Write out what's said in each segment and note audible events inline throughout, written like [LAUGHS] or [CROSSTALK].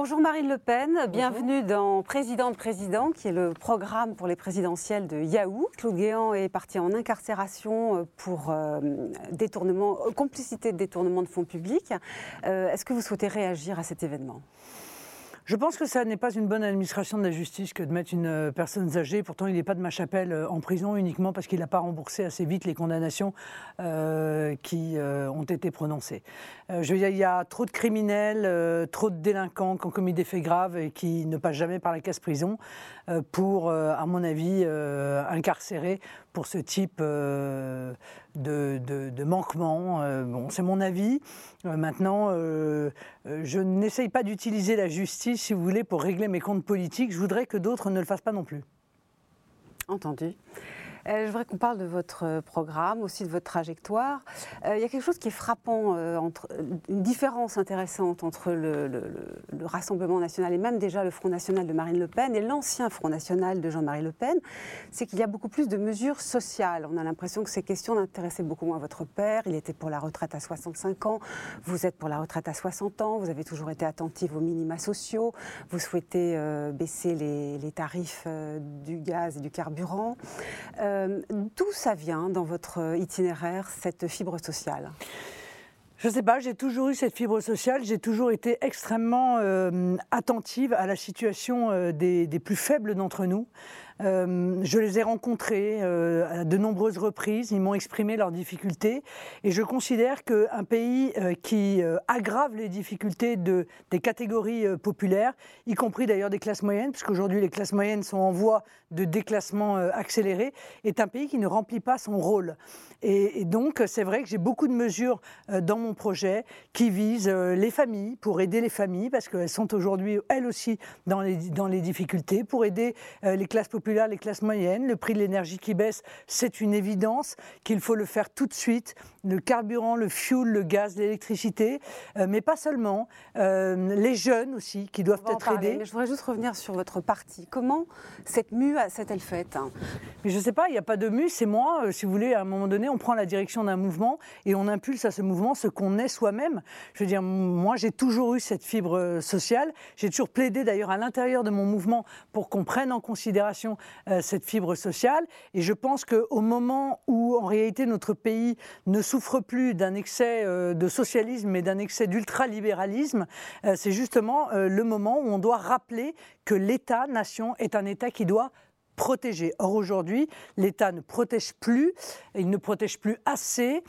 Bonjour Marine Le Pen, bienvenue dans Président de Président, qui est le programme pour les présidentielles de Yahoo. Claude Guéant est parti en incarcération pour euh, détournement, complicité de détournement de fonds publics. Euh, est-ce que vous souhaitez réagir à cet événement? Je pense que ça n'est pas une bonne administration de la justice que de mettre une euh, personne âgée. Pourtant, il n'est pas de ma chapelle euh, en prison uniquement parce qu'il n'a pas remboursé assez vite les condamnations euh, qui ont été prononcées. il y a trop de criminels, trop de délinquants qui ont commis des faits graves et qui ne passent jamais par la casse prison pour, à mon avis, incarcérer pour ce type de, de, manquement. bon, c'est mon avis. maintenant, je n'essaye pas d'utiliser la justice si vous voulez, pour régler mes comptes politiques. Je voudrais que d'autres ne le fassent pas non plus. Entendu. Euh, je voudrais qu'on parle de votre euh, programme, aussi de votre trajectoire. Euh, il y a quelque chose qui est frappant, une différence intéressante entre le, Rassemblement national et même déjà le Front national de Marine Le Pen et l'ancien Front national de Jean-Marie Le Pen, c'est qu'il y a beaucoup plus de mesures sociales. On a l'impression que ces questions n'intéressaient beaucoup moins votre père. Il était pour la retraite à 65 ans, vous êtes pour la retraite à 60 ans, vous avez toujours été attentive aux minima sociaux, vous souhaitez baisser les, tarifs du gaz et du carburant. D'où ça vient dans votre itinéraire, cette fibre sociale? Je ne sais pas, j'ai toujours eu cette fibre sociale, j'ai toujours été extrêmement euh, attentive à la situation euh, des, plus faibles d'entre nous. Euh, je les ai rencontrés euh, à de nombreuses reprises, ils m'ont exprimé leurs difficultés et je considère qu'un pays euh, qui aggrave les difficultés de, des catégories populaires, y compris d'ailleurs des classes moyennes, puisqu'aujourd'hui les classes moyennes sont en voie de déclassement accéléré, est un pays qui ne remplit pas son rôle. Et, donc c'est vrai que j'ai beaucoup de mesures dans mon projet qui visent les familles, pour aider les familles, parce qu'elles sont aujourd'hui elles aussi dans les, dans les difficultés, pour aider les classes populaires les classes moyennes. Le prix de l'énergie qui baisse, c'est une évidence qu'il faut le faire tout de suite. Le carburant, le fuel, le gaz, l'électricité, euh, mais pas seulement. Euh, les jeunes aussi qui doivent être aidés. Mais je voudrais juste revenir sur votre parti. Comment cette mue s'est-elle faite hein? Mais Je ne sais pas, il n'y a pas de mue, c'est moi. Euh, si vous voulez, à un moment donné, on prend la direction d'un mouvement et on impulse à ce mouvement ce qu'on est soi-même. Je veux dire, moi, j'ai toujours eu cette fibre sociale. J'ai toujours plaidé d'ailleurs à l'intérieur de mon mouvement pour qu'on prenne en considération euh, cette fibre sociale. Et je pense qu'au moment où, en réalité, notre pays ne souffre plus d'un excès euh, de socialisme, mais d'un excès d'ultralibéralisme, euh, c'est justement le moment où on doit rappeler que l'État-nation est un État qui doit protéger. Or aujourd'hui, l'État ne protège plus, il ne protège plus assez,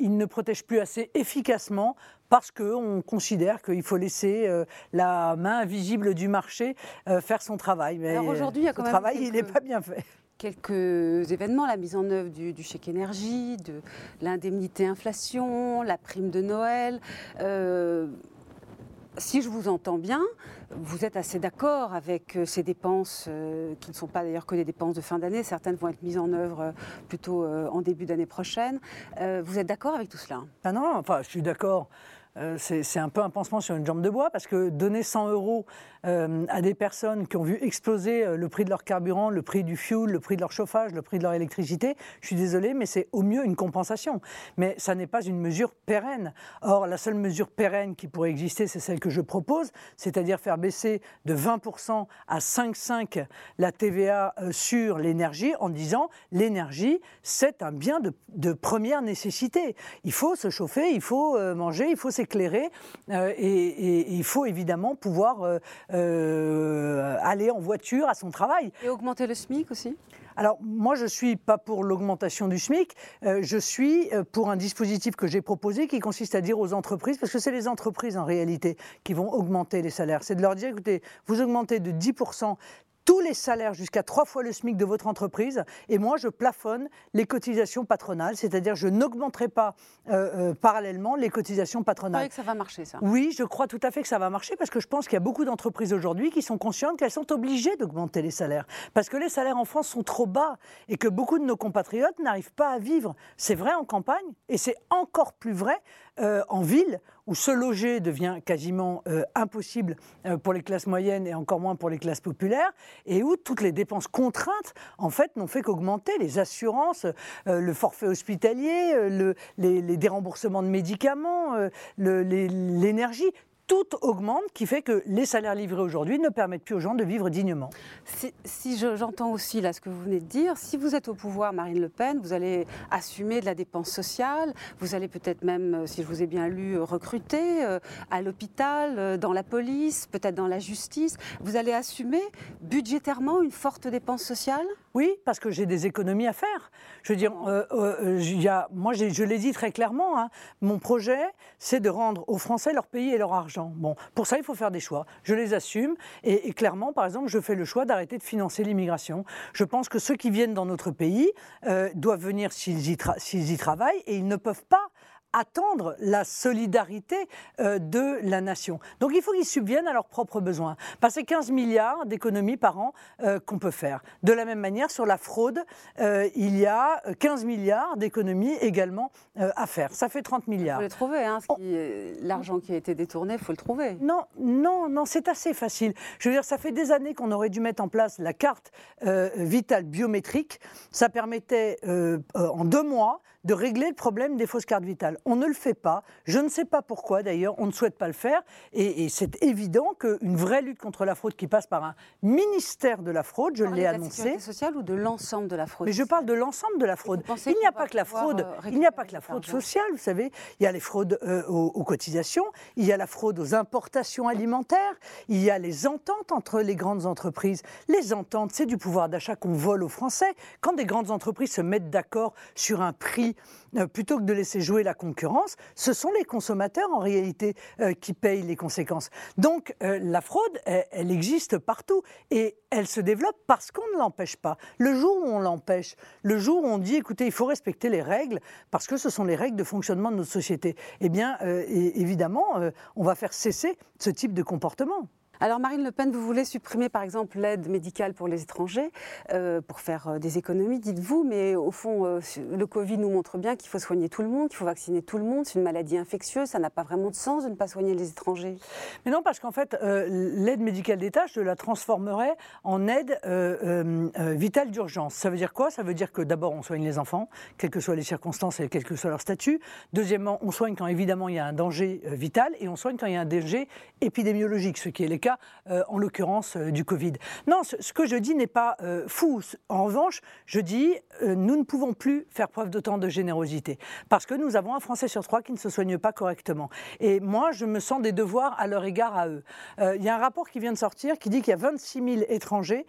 il ne protège plus assez efficacement parce qu'on considère qu'il faut laisser euh, la main invisible du marché euh, faire son travail. Mais Alors aujourd'hui, il y a quand le travail, il n'est pas bien fait quelques événements, la mise en œuvre du, chèque énergie, de l'indemnité inflation, la prime de Noël. Euh, si je vous entends bien, vous êtes assez d'accord avec ces dépenses, qui ne sont pas d'ailleurs que des dépenses de fin d'année, certaines vont être mises en œuvre plutôt en début d'année prochaine. vous êtes d'accord avec tout cela? Ah non, je suis d'accord. Euh, c'est un peu un pansement sur une jambe de bois parce que donner 100 euros euh, à des personnes qui ont vu exploser euh, le prix de leur carburant, le prix du fuel, le prix de leur chauffage, le prix de leur électricité, je suis désolé, mais c'est au mieux une compensation. Mais ça n'est pas une mesure pérenne. Or, la seule mesure pérenne qui pourrait exister, c'est celle que je propose, c'est-à-dire faire baisser de 20% à 5,5 la TVA sur l'énergie en disant l'énergie, c'est un bien de, de, première nécessité. Il faut se chauffer, il faut manger, il faut s'éclairer euh, et, il faut évidemment pouvoir euh, euh, aller en voiture à son travail. Et augmenter le SMIC aussi? Alors moi, je ne suis pas pour l'augmentation du SMIC, je suis pour un dispositif que j'ai proposé qui consiste à dire aux entreprises, parce que c'est les entreprises en réalité qui vont augmenter les salaires, c'est de leur dire, écoutez, vous augmentez de 10% tous les salaires jusqu'à trois fois le SMIC de votre entreprise. Et moi, je plafonne les cotisations patronales, c'est-à-dire je n'augmenterai pas euh, euh, parallèlement les cotisations patronales. Vous croyez que ça va marcher, ça? Oui, je crois tout à fait que ça va marcher parce que je pense qu'il y a beaucoup d'entreprises aujourd'hui qui sont conscientes qu'elles sont obligées d'augmenter les salaires. Parce que les salaires en France sont trop bas et que beaucoup de nos compatriotes n'arrivent pas à vivre. C'est vrai en campagne et c'est encore plus vrai euh, en ville où se loger devient quasiment euh, impossible euh, pour les classes moyennes et encore moins pour les classes populaires, et où toutes les dépenses contraintes, en fait, n'ont fait qu'augmenter. Les assurances, le forfait hospitalier, les, déremboursements de médicaments, l'énergie, tout augmente, qui fait que les salaires livrés aujourd'hui ne permettent plus aux gens de vivre dignement. Si, j'entends aussi là ce que vous venez de dire, si vous êtes au pouvoir, Marine Le Pen, vous allez assumer de la dépense sociale, vous allez peut-être même, euh, si je vous ai bien lu, euh, recruter euh, à l'hôpital, dans la police, peut-être dans la justice. Vous allez assumer budgétairement une forte dépense sociale? Oui, parce que j'ai des économies à faire. Je veux dire, euh, euh, y a, moi, je l'ai dit très clairement, hein, mon projet, c'est de rendre aux Français leur pays et leur argent. Bon, pour ça, il faut faire des choix. Je les assume. Et, clairement, par exemple, je fais le choix d'arrêter de financer l'immigration. Je pense que ceux qui viennent dans notre pays euh, doivent venir s'ils y, y travaillent et ils ne peuvent pas attendre la solidarité euh, de la nation. Donc il faut qu'ils subviennent à leurs propres besoins. Par ces 15 milliards d'économies par an euh, qu'on peut faire. De la même manière, sur la fraude, euh, il y a 15 milliards d'économies également à faire. Ça fait 30 milliards. Il faut les trouver. Hein, L'argent qui a été détourné, il faut le trouver. Non, non, non, c'est assez facile. Je veux dire, ça fait des années qu'on aurait dû mettre en place la carte vitale biométrique. Ça permettait en deux mois de régler le problème des fausses cartes vitales. On ne le fait pas. Je ne sais pas pourquoi d'ailleurs, on ne souhaite pas le faire. Et, c'est évident qu'une vraie lutte contre la fraude qui passe par un ministère de la fraude, je l'ai annoncé. De la sociale ou de l'ensemble de la fraude? Mais je parle de l'ensemble de la fraude. Il n'y a pas que la fraude. Euh, il n'y a pas que la fraude sociale, vous savez. Il y a les fraudes euh, aux, cotisations, il y a la fraude aux importations alimentaires, il y a les ententes entre les grandes entreprises. Les ententes, c'est du pouvoir d'achat qu'on vole aux Français. Quand des grandes entreprises se mettent d'accord sur un prix euh, plutôt que de laisser jouer la concurrence, ce sont les consommateurs en réalité euh, qui payent les conséquences. Donc euh, la fraude, elle, existe partout et elle se développe parce qu'on ne l'empêche pas. Le jour où on l'empêche, le jour où on dit écoutez, il faut respecter les règles parce que ce sont les règles de fonctionnement de notre société, eh bien évidemment, on va faire cesser ce type de comportement. Alors Marine Le Pen, vous voulez supprimer par exemple l'aide médicale pour les étrangers euh, pour faire euh, des économies, dites-vous, mais au fond, euh, le Covid nous montre bien qu'il faut soigner tout le monde, qu'il faut vacciner tout le monde. C'est une maladie infectieuse, ça n'a pas vraiment de sens de ne pas soigner les étrangers. Mais non, parce qu'en fait, l'aide médicale d'État, je la transformerais en aide vitale d'urgence. Ça veut dire quoi? Ça veut dire que d'abord, on soigne les enfants, quelles que soient les circonstances et quel que soit leur statut. Deuxièmement, on soigne quand évidemment il y a un danger vital et on soigne quand il y a un danger épidémiologique, ce qui est le cas euh, en l'occurrence euh, du Covid. Non, ce, que je dis n'est pas euh, fou. En revanche, je dis, nous ne pouvons plus faire preuve d'autant de générosité, parce que nous avons un Français sur trois qui ne se soigne pas correctement. Et moi, je me sens des devoirs à leur égard à eux. Il y a un rapport qui vient de sortir qui dit qu'il y a 26 000 étrangers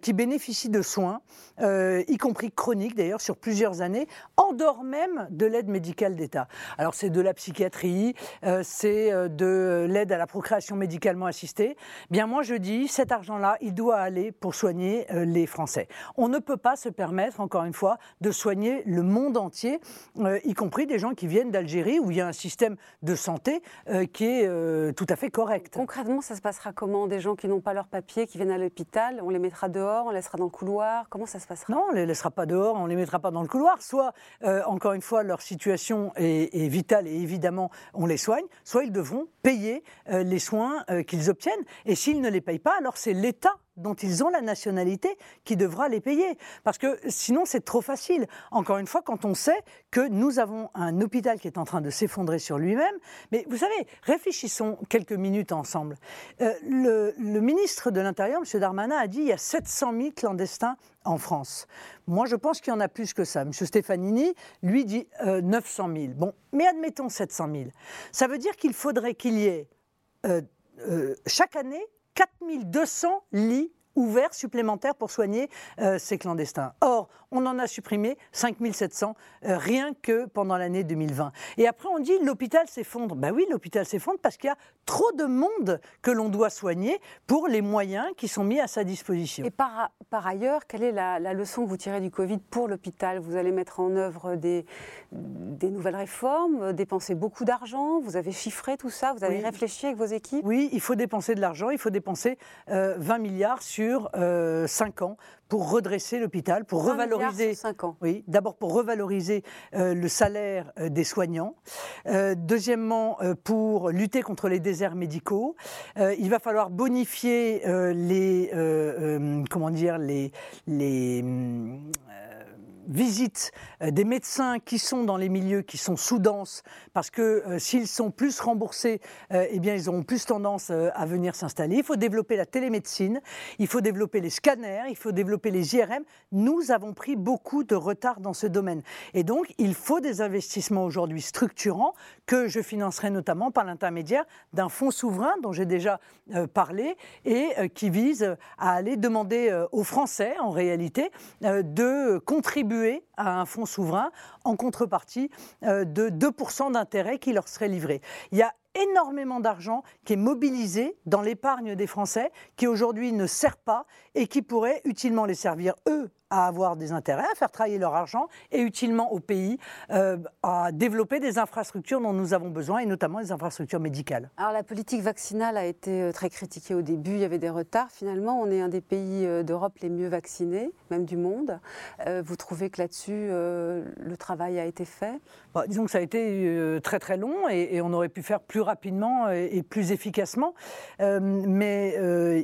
qui bénéficient de soins, y compris chroniques d'ailleurs, sur plusieurs années, en dehors même de l'aide médicale d'État. Alors c'est de la psychiatrie, c'est de l'aide à la procréation médicalement assistée, bien moi je dis, cet argent-là, il doit aller pour soigner euh, les Français. On ne peut pas se permettre, encore une fois, de soigner le monde entier, euh, y compris des gens qui viennent d'Algérie, où il y a un système de santé euh, qui est tout à fait correct. Concrètement, ça se passera comment? Des gens qui n'ont pas leur papier, qui viennent à l'hôpital, on les mettra dehors, on les laissera dans le couloir? Comment ça se passera? Non, on ne les laissera pas dehors, on ne les mettra pas dans le couloir. Soit, encore une fois, leur situation est, est, vitale et évidemment, on les soigne, soit ils devront payer les soins qu'ils obtiennent. Et s'ils ne les payent pas, alors c'est l'État dont ils ont la nationalité qui devra les payer. Parce que sinon, c'est trop facile. Encore une fois, quand on sait que nous avons un hôpital qui est en train de s'effondrer sur lui-même, mais vous savez, réfléchissons quelques minutes ensemble. Euh, le, ministre de l'Intérieur, M. Darmanin, a dit il y a 700 000 clandestins en France. Moi, je pense qu'il y en a plus que ça. M. Stefanini, lui, dit 900 euh, 000. Bon, mais admettons 700 000. Ça veut dire qu'il faudrait qu'il y ait euh, euh, chaque année 4200 lits ouverts supplémentaires pour soigner euh, ces clandestins. Or, on en a supprimé 5700 euh, rien que pendant l'année 2020. Et après, on dit l'hôpital s'effondre. Ben oui, l'hôpital s'effondre parce qu'il y a trop de monde que l'on doit soigner pour les moyens qui sont mis à sa disposition. Et par, par ailleurs, quelle est la, leçon que vous tirez du Covid pour l'hôpital? Vous allez mettre en œuvre des, des nouvelles réformes, dépenser beaucoup d'argent, vous avez chiffré tout ça, vous avez réfléchi avec vos équipes? Oui, il faut dépenser de l'argent, il faut dépenser 20 euh, milliards sur 5 euh, ans pour redresser l'hôpital, pour revaloriser. ans. Oui, d'abord pour revaloriser euh, le salaire euh, des soignants. Euh, deuxièmement, pour lutter contre les déserts médicaux. il va falloir bonifier les, comment dire, les, les visite des médecins qui sont dans les milieux qui sont sous-denses, parce que s'ils sont plus remboursés, eh bien, ils auront plus tendance à venir s'installer. Il faut développer la télémédecine, il faut développer les scanners, il faut développer les IRM. Nous avons pris beaucoup de retard dans ce domaine. Et donc, il faut des investissements aujourd'hui structurants que je financerai notamment par l'intermédiaire d'un fonds souverain dont j'ai déjà parlé et qui vise à aller demander aux Français, en réalité, de contribuer à un fonds souverain en contrepartie de 2% d'intérêt qui leur serait livré. Il y a énormément d'argent qui est mobilisé dans l'épargne des Français, qui aujourd'hui ne sert pas et qui pourrait utilement les servir, eux, à avoir des intérêts, à faire travailler leur argent et utilement au pays euh, à développer des infrastructures dont nous avons besoin et notamment des infrastructures médicales. Alors la politique vaccinale a été euh, très critiquée au début, il y avait des retards. Finalement, on est un des pays euh, d'Europe les mieux vaccinés, même du monde. vous trouvez que là-dessus, le travail a été fait? Bah, Disons que ça a été très très long et, on aurait pu faire plus rapidement et, plus efficacement. mais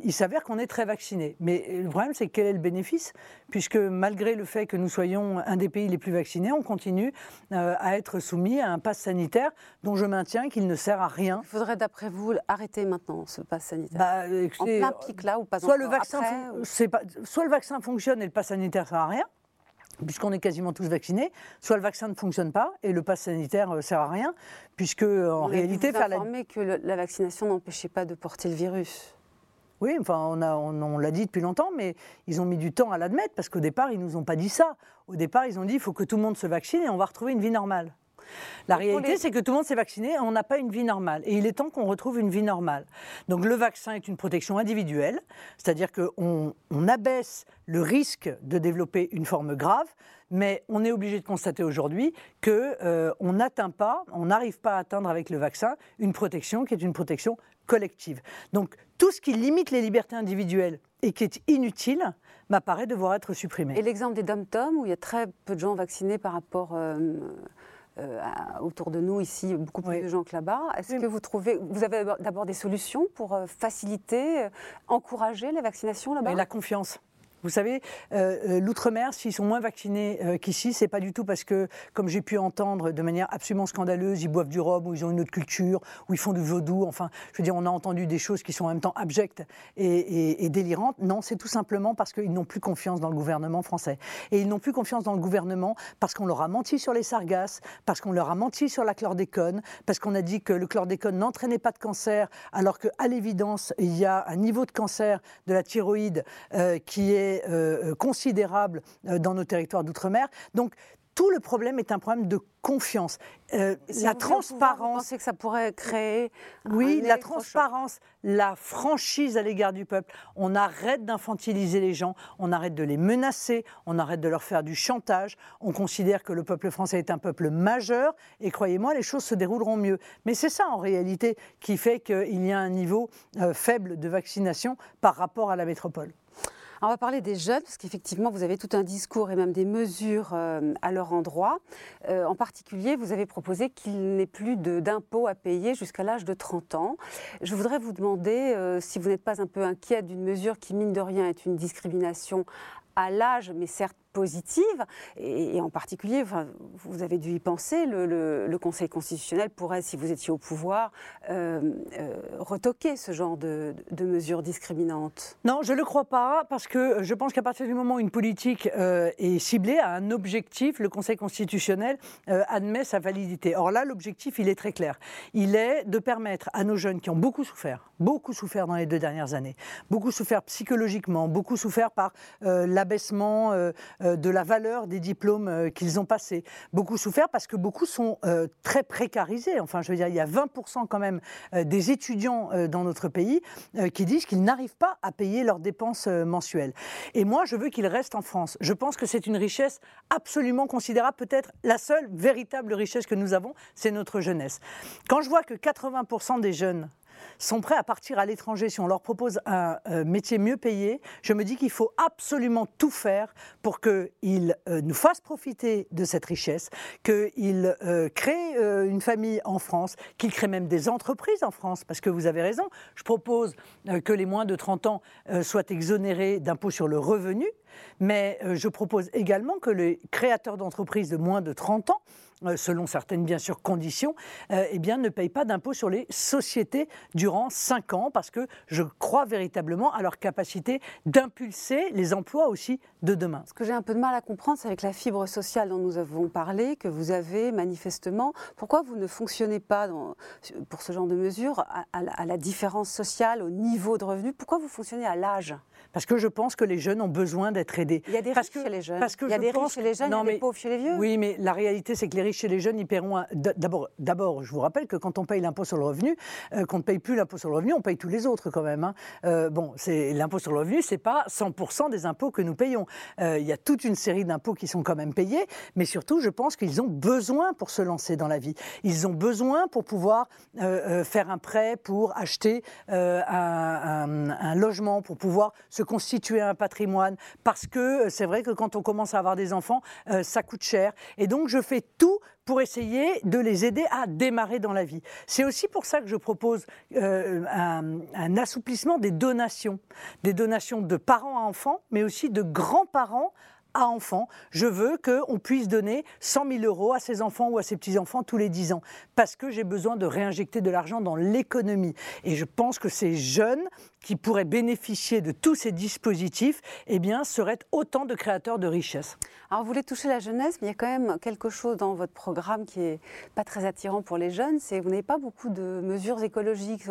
il s'avère qu'on est très vacciné. Mais le problème, c'est quel est le bénéfice? Puisque malgré le fait que nous soyons un des pays les plus vaccinés, on continue euh, à être soumis à un pass sanitaire dont je maintiens qu'il ne sert à rien. Il faudrait, d'après vous, arrêter maintenant ce pass sanitaire? Bah, En plein pic là ou pas soit le vaccin Soit le vaccin fonctionne et le pass sanitaire ne sert à rien puisqu'on est quasiment tous vaccinés, soit le vaccin ne fonctionne pas et le pass sanitaire ne euh, sert à rien, puisque en réalité... Vous faire la... que la vaccination n'empêchait pas de porter le virus oui, enfin, on, l'a dit depuis longtemps, mais ils ont mis du temps à l'admettre parce qu'au départ, ils ne nous ont pas dit ça. Au départ, ils ont dit il faut que tout le monde se vaccine et on va retrouver une vie normale. La réalité, c'est que tout le monde s'est vacciné et on n'a pas une vie normale. Et il est temps qu'on retrouve une vie normale. Donc le vaccin est une protection individuelle, c'est-à-dire qu'on on abaisse le risque de développer une forme grave, mais on est obligé de constater aujourd'hui qu'on euh, n'atteint pas, on n'arrive pas à atteindre avec le vaccin une protection qui est une protection collective. Donc tout ce qui limite les libertés individuelles et qui est inutile m'apparaît devoir être supprimé. Et l'exemple des dom-tom, où il y a très peu de gens vaccinés par rapport euh, euh, autour de nous ici, beaucoup plus de gens que là-bas. Est-ce que vous trouvez, vous avez d'abord des solutions pour euh, faciliter, encourager la vaccination là-bas? La confiance. Vous savez, euh, euh, l'outre-mer, s'ils sont moins vaccinés euh, qu'ici, c'est pas du tout parce que, comme j'ai pu entendre de manière absolument scandaleuse, ils boivent du rhum ou ils ont une autre culture ou ils font du vaudou. Enfin, je veux dire, on a entendu des choses qui sont en même temps abjectes et, délirantes. Non, c'est tout simplement parce qu'ils n'ont plus confiance dans le gouvernement français. Et ils n'ont plus confiance dans le gouvernement parce qu'on leur a menti sur les sargasses, parce qu'on leur a menti sur la chlordécone, parce qu'on a dit que le chlordécone n'entraînait pas de cancer, alors qu'à l'évidence, il y a un niveau de cancer de la thyroïde qui est euh, euh, considérable euh, dans nos territoires d'outre-mer. Donc, tout le problème est un problème de confiance. la transparence. vous pensez que ça pourrait créer. Oui, la transparence, la franchise à l'égard du peuple. On arrête d'infantiliser les gens, on arrête de les menacer, on arrête de leur faire du chantage. On considère que le peuple français est un peuple majeur et croyez-moi, les choses se dérouleront mieux. Mais c'est ça en réalité qui fait qu'il y a un niveau faible de vaccination par rapport à la métropole on va parler des jeunes, parce qu'effectivement, vous avez tout un discours et même des mesures euh, à leur endroit. Euh, en particulier, vous avez proposé qu'il n'ait plus d'impôts à payer jusqu'à l'âge de 30 ans. Je voudrais vous demander euh, si vous n'êtes pas un peu inquiète d'une mesure qui, mine de rien, est une discrimination à l'âge, mais certes positive, et, en particulier, vous avez dû y penser, le, Conseil constitutionnel pourrait, si vous étiez au pouvoir, euh, euh, retoquer ce genre de, mesures discriminantes Non, je ne le crois pas, parce que je pense qu'à partir du moment où une politique euh, est ciblée à un objectif, le Conseil constitutionnel admet sa validité. Or là, l'objectif, il est très clair. Il est de permettre à nos jeunes qui ont beaucoup souffert, beaucoup souffert dans les deux dernières années, beaucoup souffert psychologiquement, beaucoup souffert par l'abaissement euh, de la valeur des diplômes euh, qu'ils ont passés. Beaucoup souffert parce que beaucoup sont euh, très précarisés. Enfin, je veux dire, il y a 20% quand même des étudiants dans notre pays qui disent qu'ils n'arrivent pas à payer leurs dépenses mensuelles. Et moi, je veux qu'ils restent en France. Je pense que c'est une richesse absolument considérable, peut-être la seule véritable richesse que nous avons, c'est notre jeunesse. Quand je vois que 80% des jeunes sont prêts à partir à l'étranger si on leur propose un euh, métier mieux payé. Je me dis qu'il faut absolument tout faire pour qu'ils euh, nous fassent profiter de cette richesse, qu'ils euh, créent une famille en France, qu'ils créent même des entreprises en France, parce que vous avez raison, je propose que les moins de 30 ans soient exonérés d'impôts sur le revenu, mais je propose également que les créateurs d'entreprises de moins de 30 ans selon certaines bien sûr conditions, euh, eh bien, ne payent pas d'impôt sur les sociétés durant 5 ans parce que je crois véritablement à leur capacité d'impulser les emplois aussi de demain. Ce que j'ai un peu de mal à comprendre, c'est avec la fibre sociale dont nous avons parlé, que vous avez manifestement. Pourquoi vous ne fonctionnez pas dans, pour ce genre de mesures à, la différence sociale, au niveau de revenu Pourquoi vous fonctionnez à l'âge? Parce que je pense que les jeunes ont besoin d'être aidés. Il y a des riches chez les jeunes. Parce que il y a des riches chez les jeunes, il y a des pauvres chez les vieux. Oui, mais la réalité, c'est que les riches chez les jeunes, ils paieront. D'abord, d'abord, je vous rappelle que quand on paye l'impôt sur le revenu, euh, qu'on ne paye plus l'impôt sur le revenu, on paye tous les autres quand même. Hein. Euh, bon, c'est l'impôt sur le revenu, c'est pas 100% des impôts que nous payons. Euh, il y a toute une série d'impôts qui sont quand même payés, mais surtout, je pense qu'ils ont besoin pour se lancer dans la vie. Ils ont besoin pour pouvoir faire un prêt, pour acheter un, logement, pour pouvoir se constituer un patrimoine, parce que c'est vrai que quand on commence à avoir des enfants, ça coûte cher. Et donc je fais tout pour essayer de les aider à démarrer dans la vie. C'est aussi pour ça que je propose euh, un, un, assouplissement des donations, des donations de parents à enfants, mais aussi de grands-parents à enfants. Je veux qu'on puisse donner 100 000 euros à ses enfants ou à ses petits-enfants tous les 10 ans, parce que j'ai besoin de réinjecter de l'argent dans l'économie. Et je pense que ces jeunes qui pourraient bénéficier de tous ces dispositifs, eh bien, seraient autant de créateurs de richesses. Alors, vous voulez toucher la jeunesse, mais il y a quand même quelque chose dans votre programme qui est pas très attirant pour les jeunes, c'est vous n'avez pas beaucoup de mesures écologiques.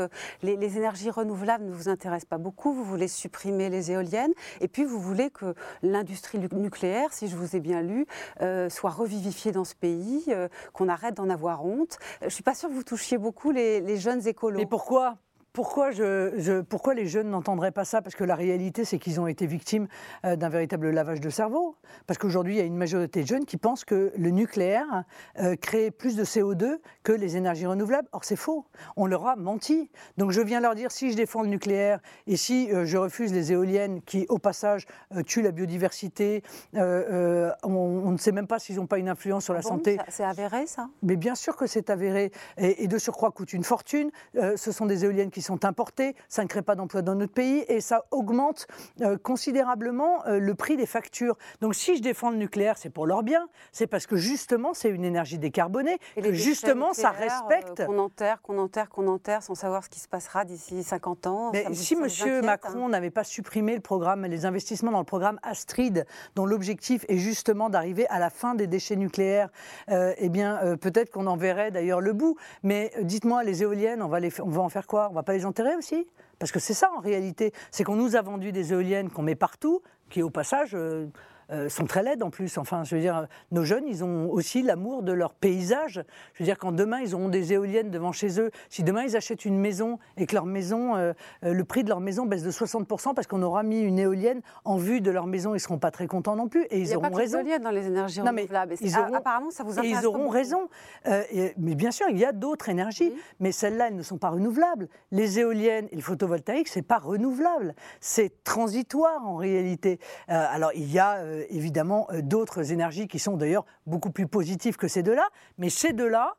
Les, les, énergies renouvelables ne vous intéressent pas beaucoup. Vous voulez supprimer les éoliennes, et puis vous voulez que l'industrie nucléaire, si je vous ai bien lu, euh, soit revivifiée dans ce pays, euh, qu'on arrête d'en avoir honte. Je suis pas sûre que vous touchiez beaucoup les, les jeunes écolos. Mais pourquoi? Pourquoi, je, pourquoi les jeunes n'entendraient pas ça? Parce que la réalité, c'est qu'ils ont été victimes euh, d'un véritable lavage de cerveau. Parce qu'aujourd'hui, il y a une majorité de jeunes qui pensent que le nucléaire euh, crée plus de CO2 que les énergies renouvelables. Or, c'est faux. On leur a menti. Donc, je viens leur dire si je défends le nucléaire et si euh, je refuse les éoliennes qui, au passage, tuent la biodiversité, on, ne sait même pas s'ils n'ont pas une influence sur la ah santé. C'est avéré, ça? Mais bien sûr que c'est avéré. Et, et, de surcroît, coûte une fortune. ce sont des éoliennes qui sont importés, ça ne crée pas d'emplois dans notre pays et ça augmente euh, considérablement euh, le prix des factures. Donc si je défends le nucléaire, c'est pour leur bien, c'est parce que justement c'est une énergie décarbonée, et que justement ça euh, respecte. qu'on enterre, qu'on enterre, qu'on enterre sans savoir ce qui se passera d'ici 50 ans. Mais si M. Macron hein. n'avait pas supprimé le programme, les investissements dans le programme Astrid, dont l'objectif est justement d'arriver à la fin des déchets nucléaires, eh bien peut-être qu'on en verrait d'ailleurs le bout. Mais dites-moi, les éoliennes, on va, les, on va en faire quoi? On va les enterrer aussi Parce que c'est ça en réalité. C'est qu'on nous a vendu des éoliennes qu'on met partout, qui au passage euh, euh, sont très laides en plus. Enfin, je veux dire, nos jeunes, ils ont aussi l'amour de leur paysage. Je veux dire, quand demain ils auront des éoliennes devant chez eux, si demain ils achètent une maison et que leur maison, euh, euh, le prix de leur maison baisse de 60% parce qu'on aura mis une éolienne en vue de leur maison, ils seront pas très contents non plus. Et ils auront raison. Il n'y a pas dans les énergies renouvelables. ils auront, apparemment, ça vous intéresse. Et ils auront raison. mais bien sûr, il y a d'autres énergies, mais celles-là, elles ne sont pas renouvelables. Les éoliennes et le photovoltaïque, c'est pas renouvelable. C'est transitoire en réalité. alors, il y a évidemment euh, d'autres énergies qui sont d'ailleurs beaucoup plus positives que ces deux-là. Mais ces deux-là,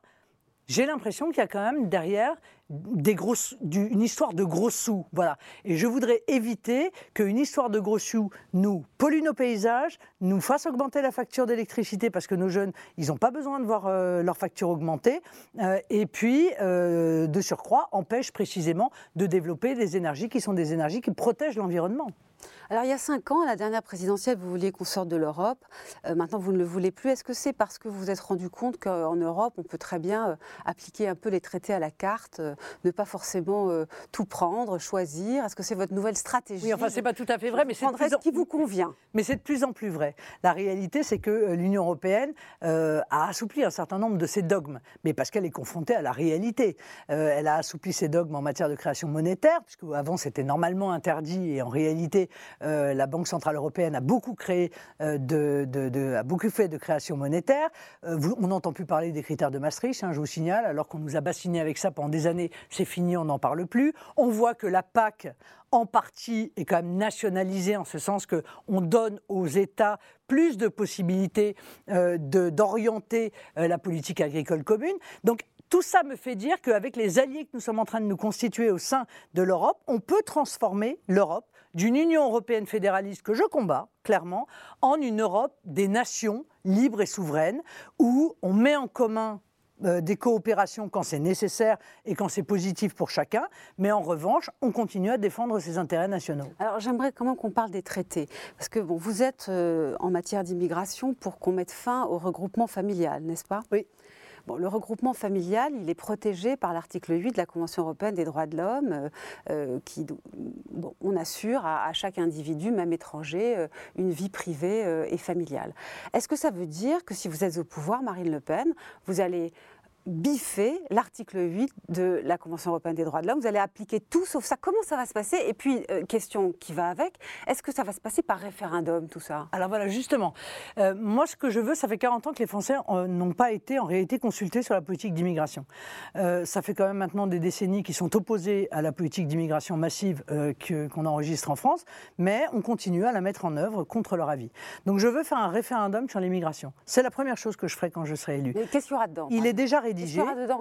j'ai l'impression qu'il y a quand même derrière des une histoire de gros sous. Voilà. Et je voudrais éviter qu'une histoire de gros sous nous pollue nos paysages, nous fasse augmenter la facture d'électricité parce que nos jeunes, ils n'ont pas besoin de voir euh, leur facture augmenter. et puis, de surcroît, empêche précisément de développer des énergies qui sont des énergies qui protègent l'environnement. Alors il y a cinq ans, à la dernière présidentielle, vous vouliez qu'on sorte de l'Europe. Euh, maintenant, vous ne le voulez plus. Est-ce que c'est parce que vous vous êtes rendu compte qu'en Europe, on peut très bien euh, appliquer un peu les traités à la carte, euh, ne pas forcément tout prendre, choisir? Est-ce que c'est votre nouvelle stratégie? Oui, enfin, c'est pas tout à fait vrai, mais c'est ce qui vous convient. Mais c'est de plus en plus vrai. La réalité, c'est que l'Union européenne a assoupli un certain nombre de ses dogmes, mais parce qu'elle est confrontée à la réalité. elle a assoupli ses dogmes en matière de création monétaire, puisque avant c'était normalement interdit, et en réalité, la Banque Centrale Européenne a beaucoup créé, a beaucoup fait de création monétaire. on n'entend plus parler des critères de Maastricht, hein, je vous signale, alors qu'on nous a bassiné avec ça pendant des années, c'est fini, on n'en parle plus. On voit que la PAC en partie est quand même nationalisée en ce sens qu'on donne aux États plus de possibilités euh, d'orienter euh, la politique agricole commune. Donc tout ça me fait dire qu'avec les alliés que nous sommes en train de nous constituer au sein de l'Europe, on peut transformer l'Europe d'une Union européenne fédéraliste que je combats clairement en une Europe des nations libres et souveraines où on met en commun euh, des coopérations quand c'est nécessaire et quand c'est positif pour chacun, mais en revanche, on continue à défendre ses intérêts nationaux. Alors j'aimerais quand même qu'on parle des traités, parce que bon, vous êtes euh, en matière d'immigration pour qu'on mette fin au regroupement familial, n'est-ce pas? Oui. Le regroupement familial, il est protégé par l'article 8 de la Convention européenne des droits de l'homme, euh, qui, bon, on assure à, à, chaque individu, même étranger, une vie privée et familiale. Est-ce que ça veut dire que si vous êtes au pouvoir, Marine Le Pen, vous allez biffer l'article 8 de la Convention européenne des droits de l'homme. Vous allez appliquer tout sauf ça. Comment ça va se passer? Et puis, euh, question qui va avec, est-ce que ça va se passer par référendum, tout ça? Alors voilà, justement, euh, moi ce que je veux, ça fait 40 ans que les Français euh, n'ont pas été en réalité consultés sur la politique d'immigration. ça fait quand même maintenant des décennies qu'ils sont opposés à la politique d'immigration massive qu'on enregistre en France, mais on continue à la mettre en œuvre contre leur avis. Donc je veux faire un référendum sur l'immigration. C'est la première chose que je ferai quand je serai élu. Mais qu'est-ce qu'il y aura dedans? Il est déjà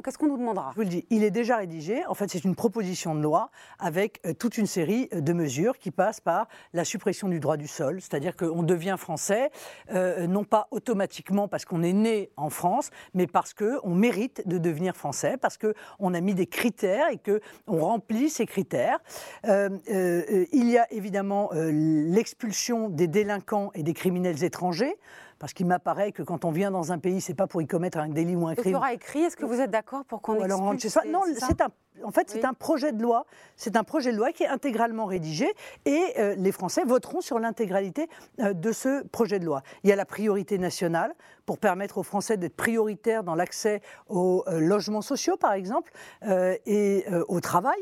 Qu'est-ce qu'on nous demandera? Je vous le dis, il est déjà rédigé. En fait, c'est une proposition de loi avec euh, toute une série euh, de mesures qui passent par la suppression du droit du sol, c'est-à-dire qu'on devient français, euh, non pas automatiquement parce qu'on est né en France, mais parce qu'on mérite de devenir français, parce qu'on a mis des critères et qu'on remplit ces critères. il y a évidemment l'expulsion des délinquants et des criminels étrangers parce qu'il m'apparaît que quand on vient dans un pays, c'est pas pour y commettre un délit ou un crime. Il y aura écrit. Est-ce que vous êtes d'accord pour qu'on expulse Non, c'est un en fait, c'est un projet de loi. C'est un projet de loi qui est intégralement rédigé et euh, les Français voteront sur l'intégralité euh, de ce projet de loi. Il y a la priorité nationale pour permettre aux Français d'être prioritaires dans l'accès aux euh, logements sociaux, par exemple, et au travail.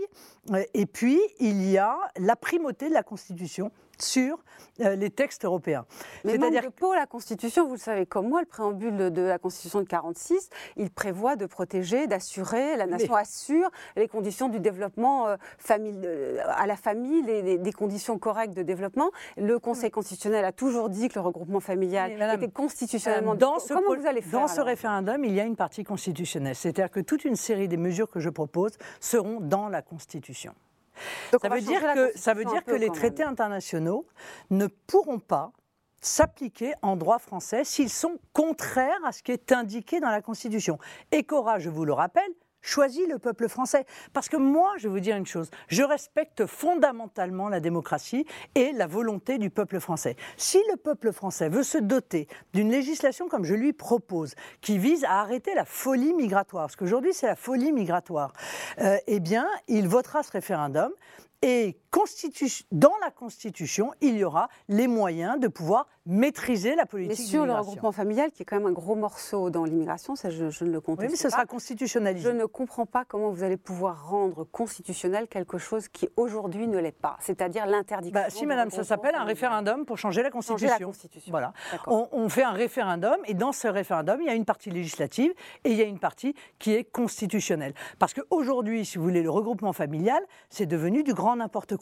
Et puis, il y a la primauté de la Constitution sur les textes européens. C'est-à-dire que pour la Constitution, vous le savez comme moi, le préambule de la Constitution de 46, il prévoit de protéger, d'assurer, la nation assure les conditions du développement euh, euh, à la famille, des conditions correctes de développement. Le Conseil constitutionnel a toujours dit que le regroupement familial était constitutionnellement. Dans ce, Comment vous allez faire Dans ce référendum, il y a une partie constitutionnelle. C'est-à-dire que toute une série des mesures que je propose seront dans la Constitution. ça, veut dire que, ça veut dire que les traités internationaux ne pourront pas s'appliquer en droit français s'ils sont contraires à ce qui est indiqué dans la Constitution. Et Cora, je vous le rappelle, choisit le peuple français. Parce que moi, je vais vous dire une chose, je respecte fondamentalement la démocratie et la volonté du peuple français. Si le peuple français veut se doter d'une législation comme je lui propose, qui vise à arrêter la folie migratoire, parce qu'aujourd'hui c'est la folie migratoire, euh, eh bien, il votera ce référendum et dans la Constitution, il y aura les moyens de pouvoir maîtriser la politique Mais sur le regroupement familial, qui est quand même un gros morceau dans l'immigration, ça je, ne le conteste oui, mais ce sera constitutionnalisé. Je ne comprends pas comment vous allez pouvoir rendre constitutionnel quelque chose qui aujourd'hui ne l'est pas, c'est-à-dire l'interdiction. Bah, si, madame, ça s'appelle un référendum pour changer la Constitution. Changer la Constitution. Voilà. On, on, fait un référendum et dans ce référendum, il y a une partie législative et il y a une partie qui est constitutionnelle. Parce qu'aujourd'hui, si vous voulez, le regroupement familial, c'est devenu du grand n'importe quoi.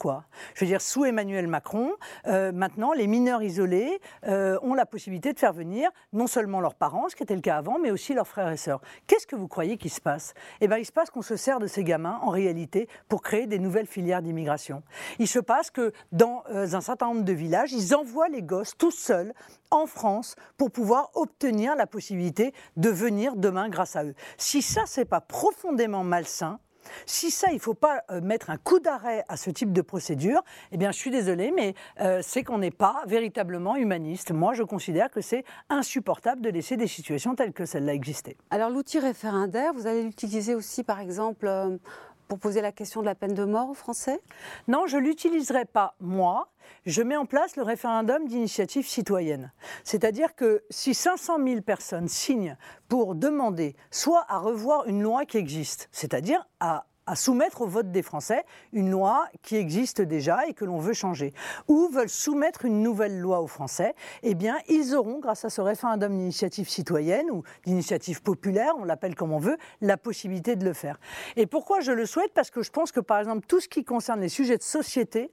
Je veux dire, sous Emmanuel Macron, euh, maintenant, les mineurs isolés euh, ont la possibilité de faire venir non seulement leurs parents, ce qui était le cas avant, mais aussi leurs frères et sœurs. Qu'est-ce que vous croyez qu'il se passe? Eh bien, il se passe qu'on se sert de ces gamins, en réalité, pour créer des nouvelles filières d'immigration. Il se passe que dans euh, un certain nombre de villages, ils envoient les gosses tous seuls en France pour pouvoir obtenir la possibilité de venir demain grâce à eux. Si ça, c'est pas profondément malsain, si ça, il ne faut pas euh, mettre un coup d'arrêt à ce type de procédure, eh bien, je suis désolée, mais euh, c'est qu'on n'est pas véritablement humaniste. Moi, je considère que c'est insupportable de laisser des situations telles que celle-là exister. Alors, l'outil référendaire, vous allez l'utiliser aussi, par exemple, euh, pour poser la question de la peine de mort aux Français? Non, je ne l'utiliserai pas moi. Je mets en place le référendum d'initiative citoyenne. C'est-à-dire que si 500 000 personnes signent pour demander soit à revoir une loi qui existe, c'est-à-dire à soumettre au vote des Français une loi qui existe déjà et que l'on veut changer, ou veulent soumettre une nouvelle loi aux Français, eh bien, ils auront, grâce à ce référendum d'initiative citoyenne ou d'initiative populaire, on l'appelle comme on veut, la possibilité de le faire. Et pourquoi je le souhaite? Parce que je pense que, par exemple, tout ce qui concerne les sujets de société,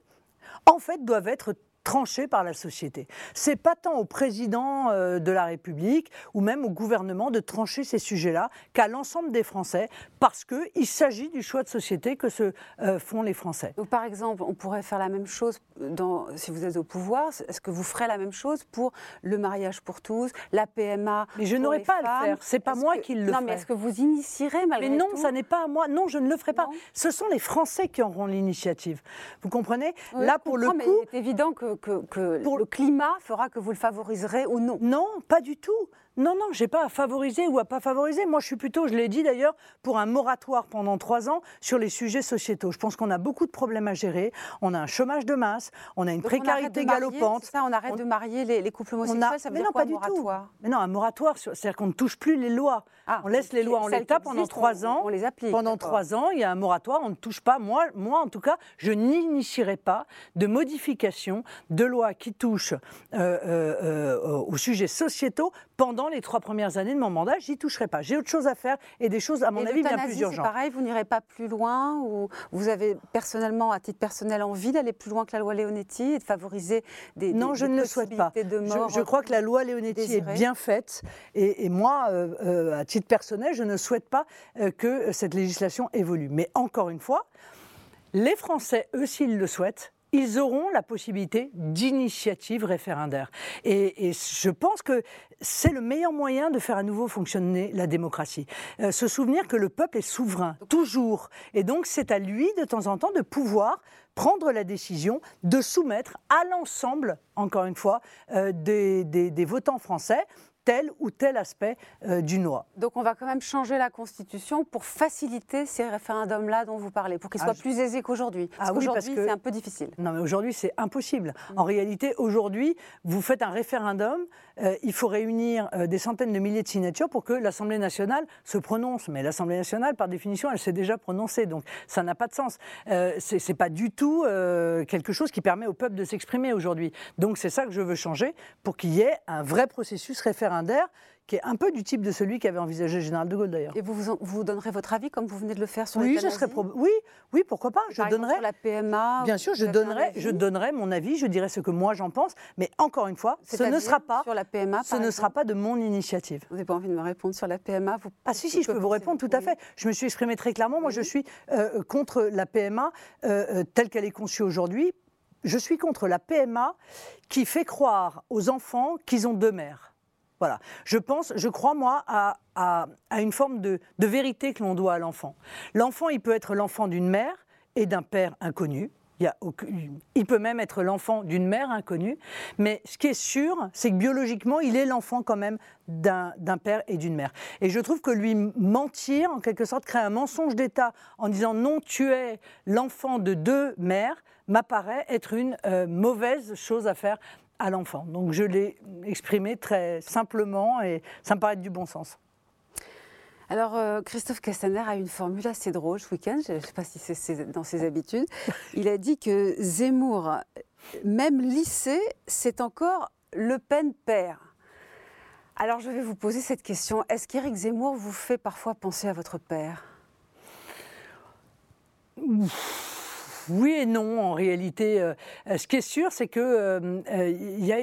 en fait, doivent être tranché par la société. C'est pas tant au président euh, de la République ou même au gouvernement de trancher ces sujets-là qu'à l'ensemble des Français, parce qu'il s'agit du choix de société que se euh, font les Français. Donc, par exemple, on pourrait faire la même chose dans, si vous êtes au pouvoir. Est-ce que vous ferez la même chose pour le mariage pour tous, la PMA Mais je n'aurais pas à le faire. C'est pas moi qui le ferai. Non, mais est-ce que vous initierez malgré Mais non, tout? ça n'est pas à moi. Non, je ne le ferai pas. Ce sont les Français qui auront l'initiative. Vous comprenez? Là, pour le coup, c'est évident que que, pour... le climat fera que vous le favoriserez ou non Non, pas du tout. Non, non, j'ai pas à favoriser ou à pas favoriser. Moi, je suis plutôt, je l'ai dit d'ailleurs, pour un moratoire pendant trois ans sur les sujets sociétaux. Je pense qu'on a beaucoup de problèmes à gérer. On a un chômage de masse, on a une précarité galopante. Ça, on arrête de marier les, couples homosexuels. Ça veut mais dire non, quoi, pas un moratoire du tout. Mais non, un moratoire, c'est-à-dire qu'on ne touche plus les lois. Ah, on laisse les lois en l'état pendant trois ans. On les applique. Pendant trois ans, il y a un moratoire. On ne touche pas. Moi, moi, en tout cas, je n'initierai pas de modification de lois qui touchent euh, euh, euh, aux sujets sociétaux pendant les trois premières années de mon mandat, j'y toucherai pas. J'ai autre chose à faire et des choses, à mon avis, bien plus urgentes. pareil, vous n'irez pas plus loin ou vous avez personnellement, à titre personnel, envie d'aller plus loin que la loi Leonetti et de favoriser des Non, je ne le souhaite pas. De mort je, crois que la loi Leonetti est bien faite et, moi, euh, euh, à titre personnel, je ne souhaite pas euh, que cette législation évolue. Mais encore une fois, les Français, eux, s'ils le souhaitent, ils auront la possibilité d'initiative référendaire. Et, je pense que c'est le meilleur moyen de faire à nouveau fonctionner la démocratie. Euh, se souvenir que le peuple est souverain, toujours. Et donc c'est à lui, de temps en temps, de pouvoir prendre la décision de soumettre à l'ensemble, encore une fois, euh, des votants français tel ou tel aspect euh, d'une loi. Donc on va quand même changer la Constitution pour faciliter ces référendums-là dont vous parlez, pour qu'ils soient ah, plus aisés qu'aujourd'hui. Parce ah qu'aujourd'hui, c'est un peu difficile. Non, mais aujourd'hui, c'est impossible. Mm. En réalité, aujourd'hui, vous faites un référendum, euh, il faut réunir euh, des centaines de milliers de signatures pour que l'Assemblée nationale se prononce. Mais l'Assemblée nationale, par définition, elle s'est déjà prononcée, donc ça n'a pas de sens. Euh, c'est pas du tout quelque chose qui permet au peuple de s'exprimer aujourd'hui. Donc c'est ça que je veux changer pour qu'il y ait un vrai processus référendaire qui est un peu du type de celui qu'avait envisagé le général de Gaulle d'ailleurs. Et vous, vous, donnerez votre avis comme vous venez de le faire sur oui, je serais oui, oui, pourquoi pas. Je donnerai sur la PMA. Bien sûr, je donnerai, je donnerai mon avis, je dirai ce que moi j'en pense, mais encore une fois, ce ne sera pas sur la PMA. Ce ne sera pas de mon initiative. Vous n'avez pas envie de me répondre sur la PMA vous... Ah si si, je peux vous répondre tout à fait. Je me suis exprimée très clairement. Moi, je suis euh, contre la PMA euh, euh, telle qu'elle est conçue aujourd'hui. Je suis contre la PMA qui fait croire aux enfants qu'ils ont deux mères. Voilà. Je pense, je crois, moi, à, une forme de, vérité que l'on doit à l'enfant. L'enfant, il peut être l'enfant d'une mère et d'un père inconnu. Il, peut même être l'enfant d'une mère inconnue, mais ce qui est sûr, c'est que biologiquement, il est l'enfant quand même d'un père et d'une mère. Et je trouve que lui mentir, en quelque sorte, créer un mensonge d'État en disant non, tu es l'enfant de deux mères, m'apparaît être une euh, mauvaise chose à faire à l'enfant. Donc je l'ai exprimé très simplement et ça me paraît du bon sens. Alors, euh, Christophe Castaner a une formule assez drôle ce week-end, je ne sais pas si c'est dans ses habitudes. [LAUGHS] Il a dit que Zemmour, même lycée, c'est encore Le Pen père. Alors, je vais vous poser cette question. Est-ce qu'Éric Zemmour vous fait parfois penser à votre père? Oui et non, en réalité. Euh, ce qui est sûr, c'est que euh, euh, il y a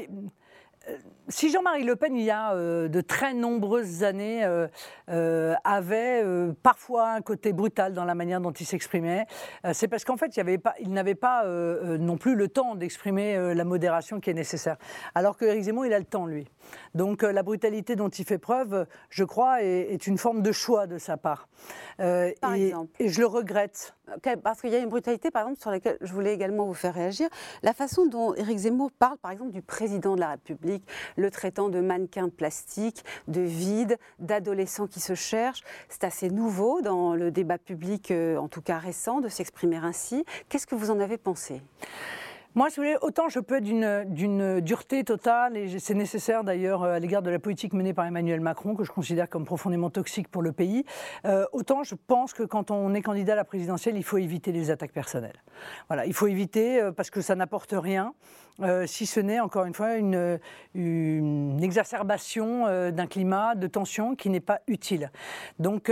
si Jean-Marie Le Pen, il y a de très nombreuses années, avait parfois un côté brutal dans la manière dont il s'exprimait, c'est parce qu'en fait, il n'avait pas non plus le temps d'exprimer la modération qui est nécessaire. Alors que Zemmour, il a le temps, lui. Donc la brutalité dont il fait preuve, je crois, est, une forme de choix de sa part. Par et, exemple. et je le regrette parce qu'il y a une brutalité, par exemple, sur laquelle je voulais également vous faire réagir. La façon dont Éric Zemmour parle, par exemple, du président de la République, le traitant de mannequin plastique, de vide, d'adolescent qui se cherche, c'est assez nouveau dans le débat public, euh, en tout cas récent, de s'exprimer ainsi. Qu'est-ce que vous en avez pensé? Moi, si vous voulez, autant je peux être d'une dureté totale, et c'est nécessaire d'ailleurs euh, à l'égard de la politique menée par Emmanuel Macron, que je considère comme profondément toxique pour le pays, euh, autant je pense que quand on est candidat à la présidentielle, il faut éviter les attaques personnelles. Voilà, il faut éviter euh, parce que ça n'apporte rien. si ce n'est encore une fois une, une exacerbation d'un climat de tension qui n'est pas utile. Donc,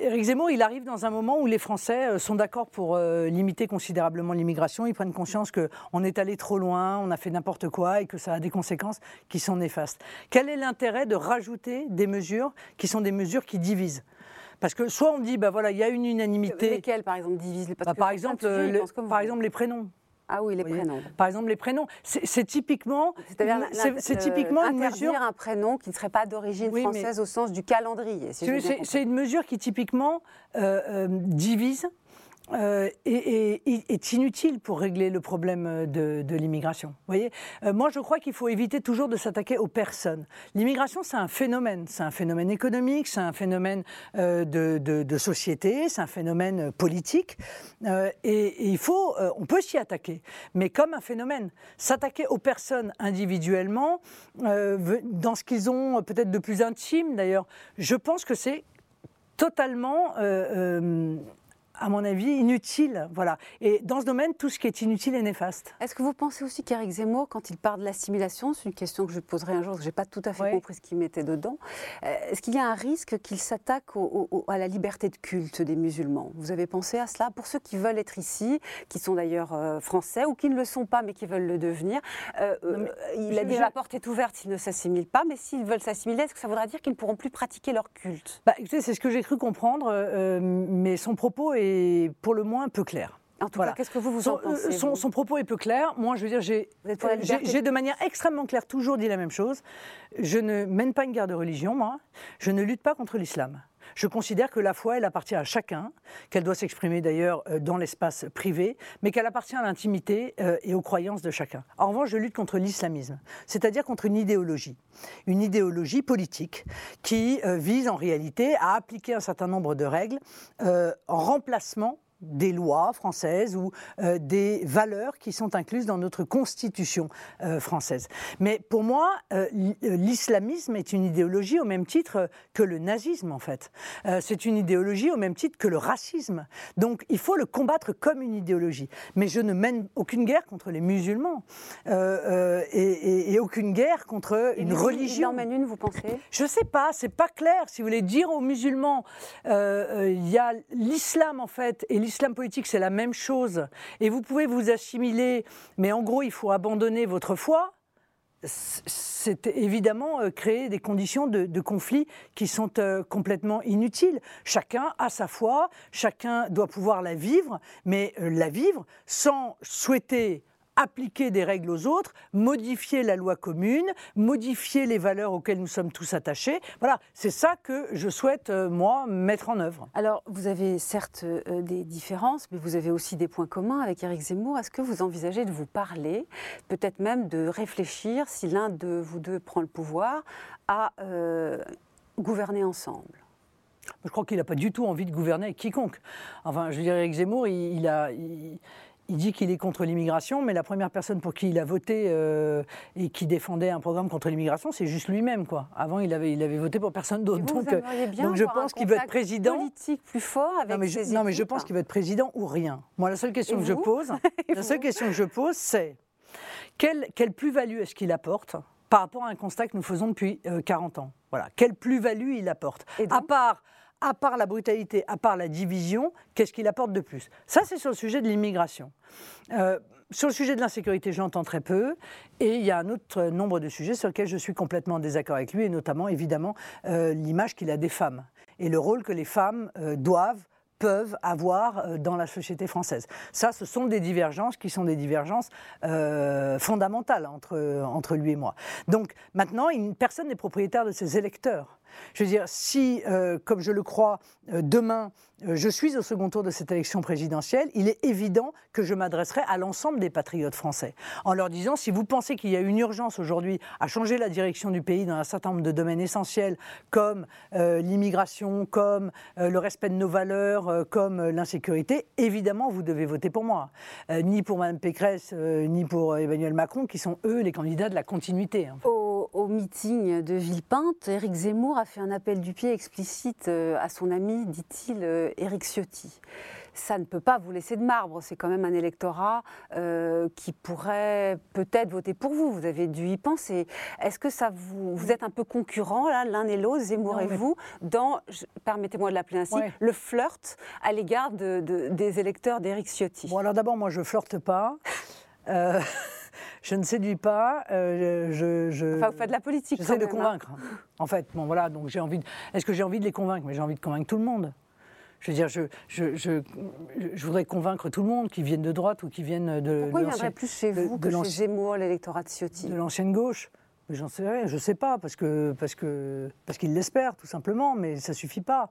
Éric Zemmour, il arrive dans un moment où les Français sont d'accord pour limiter considérablement l'immigration. Ils prennent conscience qu'on est allé trop loin, on a fait n'importe quoi et que ça a des conséquences qui sont néfastes. Quel est l'intérêt de rajouter des mesures qui sont des mesures qui divisent? Parce que soit on dit, bah voilà, il y a une unanimité. Lesquelles, par exemple, divisent bah, Par exemple, par exemple, les prénoms. Ah oui, les prénoms. Par exemple, les prénoms. C'est typiquement, c'est typiquement une mesure. un prénom qui ne serait pas d'origine française au sens du calendrier. c'est une mesure qui typiquement euh, euh, divise euh, est, inutile pour régler le problème de, l'immigration. voyez, euh, moi je crois qu'il faut éviter toujours de s'attaquer aux personnes. L'immigration, c'est un phénomène, c'est un phénomène économique, c'est un phénomène euh, de, société, c'est un phénomène politique, et, il faut, on peut s'y attaquer, mais comme un phénomène. S'attaquer aux personnes individuellement, dans ce qu'ils ont peut-être de plus intime d'ailleurs, je pense que c'est totalement à mon avis, inutile. Voilà. Et dans ce domaine, tout ce qui est inutile est néfaste. Est-ce que vous pensez aussi qu'Éric Zemmour, quand il parle de l'assimilation, c'est une question que je poserai un jour, parce que je n'ai pas tout à fait compris ce qu'il mettait dedans, euh, est-ce qu'il y a un risque qu'il s'attaque à la liberté de culte des musulmans? Vous avez pensé à cela? Pour ceux qui veulent être ici, qui sont d'ailleurs euh, français, ou qui ne le sont pas, mais qui veulent le devenir, euh, il a déjà la porte est ouverte s'ils ne s'assimilent pas, mais s'ils veulent s'assimiler, est-ce que ça voudra dire qu'ils ne pourront plus pratiquer leur culte? Bah, C'est ce que j'ai cru comprendre, mais son propos est pour le moins peu clair. En tout cas, qu'est-ce que vous vous en pensez son, propos est peu clair. Moi, je veux dire, j'ai de manière extrêmement claire toujours dit la même chose. Je ne mène pas une guerre de religion, moi. Je ne lutte pas contre l'islam. Je considère que la foi, appartient à chacun, qu'elle doit s'exprimer d'ailleurs euh, dans l'espace privé, mais qu'elle appartient à l'intimité euh, et aux croyances de chacun. En revanche, je lutte contre l'islamisme, c'est-à-dire contre une idéologie, une idéologie politique qui euh, vise en réalité à appliquer un certain nombre de règles en remplacement des lois françaises ou euh, des valeurs qui sont incluses dans notre constitution euh, française. Mais pour moi, euh, l'islamisme est une idéologie au même titre que le nazisme, en fait. c'est une idéologie au même titre que le racisme. Donc il faut le combattre comme une idéologie. Mais je ne mène aucune guerre contre les musulmans et, aucune guerre contre une religion. Il en mène une, vous pensez? Je ne sais pas, c'est pas clair. Si vous voulez dire aux musulmans, il y a l'islam, en fait, et l'islam politique, c'est la même chose. Et vous pouvez vous assimiler, mais en gros, il faut abandonner votre foi. C'est évidemment euh, créer des conditions de, conflit qui sont euh, complètement inutiles. Chacun a sa foi, chacun doit pouvoir la vivre, mais euh, la vivre sans souhaiter appliquer des règles aux autres, modifier la loi commune, modifier les valeurs auxquelles nous sommes tous attachés. Voilà, c'est ça que je souhaite, euh, moi, mettre en œuvre. Alors, vous avez certes euh, des différences, mais vous avez aussi des points communs avec Éric Zemmour. Est-ce que vous envisagez de vous parler, peut-être même de réfléchir, si l'un de vous deux prend le pouvoir, à euh, gouverner ensemble? Je crois qu'il n'a pas du tout envie de gouverner avec quiconque. Enfin, je veux dire, Éric Zemmour, il, a, il dit qu'il est contre l'immigration, mais la première personne pour qui il a voté euh, et qui défendait un programme contre l'immigration, c'est juste lui-même. Quoi. Avant, il avait, il avait voté pour personne d'autre. Donc, euh, donc, je pense qu'il veut être président. politique plus fort avec non, mais je, non, mais je pense qu'il veut être président ou rien. Moi, la seule question que je pose, [LAUGHS] la seule question que je pose, c'est quelle, quelle plus-value est-ce qu'il apporte par rapport à un constat que nous faisons depuis 40 euh, ans? Voilà, quelle plus-value il apporte? À part à part la brutalité, à part la division, qu'est-ce qu'il apporte de plus? Ça, c'est sur le sujet de l'immigration. Euh, sur le sujet de l'insécurité, j'entends très peu. Et il y a un autre nombre de sujets sur lesquels je suis complètement en désaccord avec lui, et notamment, évidemment, euh, l'image qu'il a des femmes et le rôle que les femmes euh, doivent peuvent avoir dans la société française. Ça, ce sont des divergences qui sont des divergences fondamentales entre, entre lui et moi. Donc maintenant, une personne n'est propriétaire de ses électeurs. Je veux dire, si, euh, comme je le crois, euh, demain, euh, je suis au second tour de cette élection présidentielle, il est évident que je m'adresserai à l'ensemble des patriotes français, en leur disant, si vous pensez qu'il y a une urgence aujourd'hui à changer la direction du pays dans un certain nombre de domaines essentiels, comme l'immigration, comme le respect de nos valeurs, comme l'insécurité, évidemment, vous devez voter pour moi. ni pour Mme Pécresse, ni pour Emmanuel Macron, qui sont, eux, les candidats de la continuité. Hein. Au, meeting de Villepinte, Éric Zemmour a fait un appel du pied explicite à son ami, dit-il, Éric Ciotti. Ça ne peut pas vous laisser de marbre. C'est quand même un électorat euh, qui pourrait peut-être voter pour vous. Vous avez dû y penser. Est-ce que ça vous, vous êtes un peu concurrents là, l'un et l'autre, Zemmour et vous, dans, permettez-moi de l'appeler ainsi, le flirt à l'égard de, des électeurs d'Éric Ciotti? Bon alors d'abord, moi je flirte pas. Euh, je ne séduis pas. Euh, je, enfin, vous faites de la politique. J'essaie de hein. convaincre. En fait, bon voilà. Donc j'ai envie. Est-ce que j'ai envie de les convaincre? Mais j'ai envie de convaincre tout le monde. Je veux dire, je, je, je, je, voudrais convaincre tout le monde, qui viennent de droite ou qui viennent de. Pourquoi il viendrait plus chez vous que chez Zemmour, l'électorat de Ciotti? De l'ancienne gauche. Mais j'en sais rien, je sais pas, parce que parce que parce qu'ils l'espèrent tout simplement, mais ça suffit pas.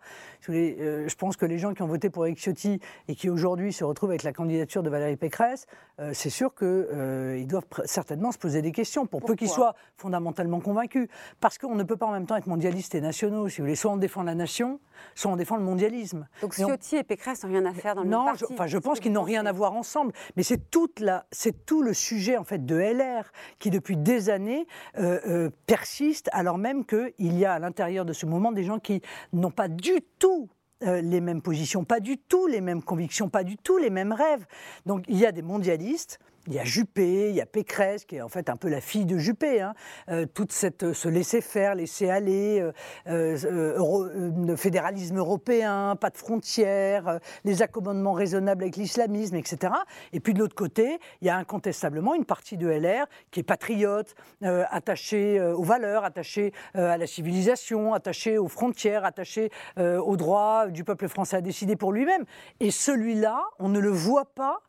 Euh, je pense que les gens qui ont voté pour Eric Ciotti et qui aujourd'hui se retrouvent avec la candidature de Valérie Pécresse, euh, c'est sûr qu'ils euh, doivent certainement se poser des questions, pour peu qu'ils soient fondamentalement convaincus. Parce qu'on ne peut pas en même temps être mondialiste et nationaux. Si vous voulez, soit on défend la nation, soit on défend le mondialisme. Donc Ciotti et Pécresse n'ont rien à faire dans le non, parti. Non, enfin, je pense qu'ils n'ont rien à voir ensemble. Mais c'est toute la, c'est tout le sujet en fait de LR qui depuis des années euh, euh, persiste, alors même qu'il y a à l'intérieur de ce mouvement des gens qui n'ont pas du tout euh, les mêmes positions, pas du tout les mêmes convictions, pas du tout les mêmes rêves. Donc il y a des mondialistes il y a Juppé, il y a Pécresse, qui est en fait un peu la fille de Juppé. Hein. Euh, toute cette euh, se laisser faire, laisser aller, euh, fédéralisme européen, pas de frontières, les accommodements raisonnables avec l'islamisme, etc. Et puis de l'autre côté, il y a incontestablement une partie de LR qui est patriote, attachée aux valeurs, attachée à la civilisation, attachée aux frontières, attachée au droit du peuple français à décider pour lui-même. Et celui-là, on ne le voit pas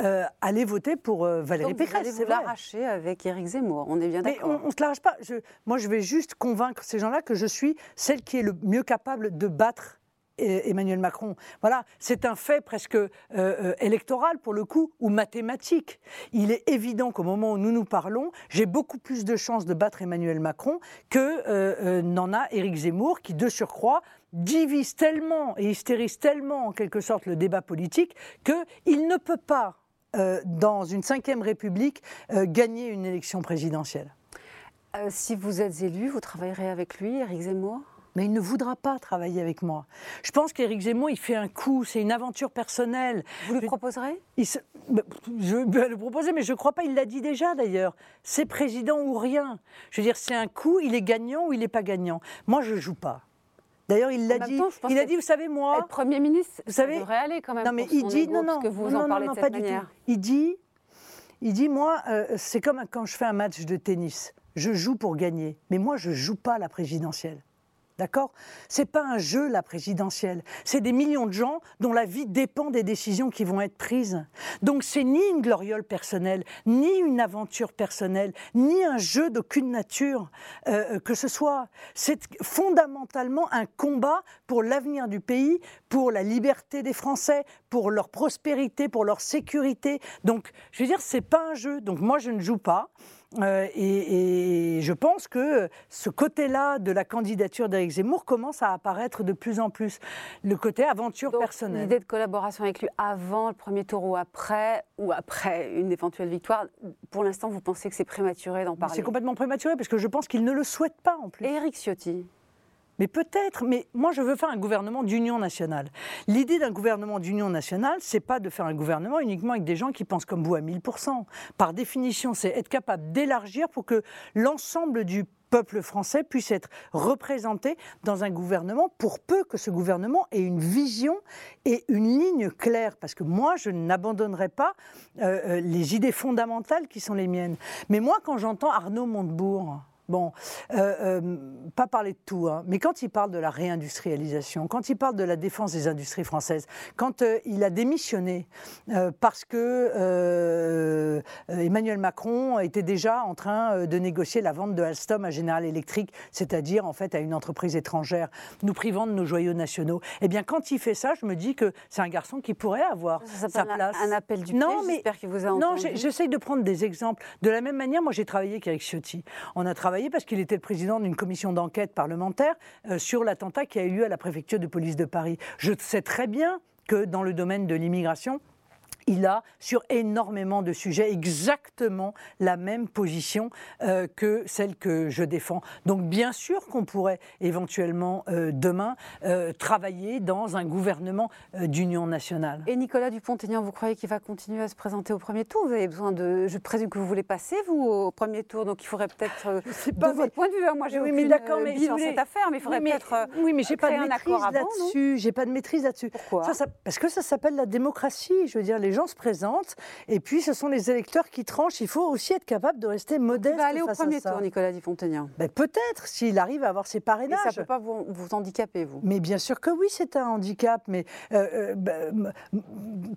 euh, aller voter pour euh, Valérie Donc Pécresse. Vous allez l'arracher avec Éric Zemmour, on est bien d'accord. Mais on ne se l'arrache pas. moi, je vais juste convaincre ces gens-là que je suis celle qui est le mieux capable de battre euh, Emmanuel Macron. Voilà, c'est un fait presque électoral pour le coup, ou mathématique. Il est évident qu'au moment où nous nous parlons, j'ai beaucoup plus de chances de battre Emmanuel Macron que n'en a Éric Zemmour, qui de surcroît divise tellement et hystérise tellement en quelque sorte le débat politique qu'il ne peut pas euh, dans une cinquième république, euh, gagner une élection présidentielle. Euh, si vous êtes élu, vous travaillerez avec lui, Éric Zemmour? Mais il ne voudra pas travailler avec moi. Je pense qu'Éric Zemmour, il fait un coup, c'est une aventure personnelle. Vous le proposerez? Bah, Je vais le proposer, mais je ne crois pas, il l'a dit déjà d'ailleurs. C'est président ou rien. Je veux dire, c'est un coup, il est gagnant ou il n'est pas gagnant. Moi, je ne joue pas. D'ailleurs, il l'a dit. il a dit, vous savez, moi. Être Premier ministre, vous savez, ça devrait aller quand même. Non, mais il dit, non, non, que vous en parlez de cette pas manière. du tout. Il dit, il dit, moi, euh, c'est comme quand je fais un match de tennis. Je joue pour gagner, mais moi, je joue pas la présidentielle. D'accord? C'est pas un jeu, la présidentielle. C'est des millions de gens dont la vie dépend des décisions qui vont être prises. Donc c'est ni une gloriole personnelle, ni une aventure personnelle, ni un jeu d'aucune nature euh, euh, que ce soit. C'est fondamentalement un combat pour l'avenir du pays, pour la liberté des Français, pour leur prospérité, pour leur sécurité. Donc, je veux dire, c'est pas un jeu. Donc moi, je ne joue pas. Euh, et, je pense que ce côté-là de la candidature d'Éric Zemmour commence à apparaître de plus en plus. Le côté aventure personnelle. L'idée de collaboration avec lui avant le premier tour ou après, ou après une éventuelle victoire, pour l'instant, vous pensez que c'est prématuré d'en parler C'est complètement prématuré parce que je pense qu'il ne le souhaite pas en plus. Et Éric Ciotti? Mais peut-être, mais moi je veux faire un gouvernement d'union nationale. L'idée d'un gouvernement d'union nationale, c'est pas de faire un gouvernement uniquement avec des gens qui pensent comme vous à 1000%. Par définition, c'est être capable d'élargir pour que l'ensemble du peuple français puisse être représenté dans un gouvernement pour peu que ce gouvernement ait une vision et une ligne claire. Parce que moi, je n'abandonnerai pas euh, euh, les idées fondamentales qui sont les miennes. Mais moi, quand j'entends Arnaud Montebourg, Bon, euh, euh, pas parler de tout, hein, mais quand il parle de la réindustrialisation, quand il parle de la défense des industries françaises, quand euh, il a démissionné parce que Emmanuel Macron était déjà en train de négocier la vente de Alstom à General Electric, c'est-à-dire en fait à une entreprise étrangère, nous privant de nos joyaux nationaux. Eh bien, quand il fait ça, je me dis que c'est un garçon qui pourrait avoir sa place. Un appel du non, mais qu'il vous a entendu. Non, j'essaye de prendre des exemples. De la même manière, moi j'ai travaillé avec Eric Ciotti. On a travaillé parce qu'il était le président d'une commission d'enquête parlementaire euh, sur l'attentat qui a eu lieu à la préfecture de police de Paris. Je sais très bien que dans le domaine de l'immigration, il a sur énormément de sujets exactement la même position euh, que celle que je défends. Donc bien sûr qu'on pourrait éventuellement euh, demain euh, travailler dans un gouvernement d'union nationale. Et Nicolas Dupont-Aignan, vous croyez qu'il va continuer à se présenter au premier tour? Vous avez besoin de... Je présume que vous voulez passer, vous, au premier tour, donc il faudrait peut-être... de votre point de vue, hein, moi j'ai oui, aucune d'accord, mais sur cette affaire, mais il faudrait peut-être Oui, mais j'ai pas de maîtrise là-dessus. J'ai pas de maîtrise là-dessus. Pourquoi? Parce que ça s'appelle la démocratie. Je veux dire, les gens se présentent et puis ce sont les électeurs qui tranchent. Il faut aussi être capable de rester modeste. Il va aller au premier tour, Nicolas Dupont-Aignan. Ben, peut-être, s'il arrive à avoir ses parrainages. Et ça ne peut pas vous, vous, handicaper, vous Mais bien sûr que oui, c'est un handicap, mais euh, euh, ben,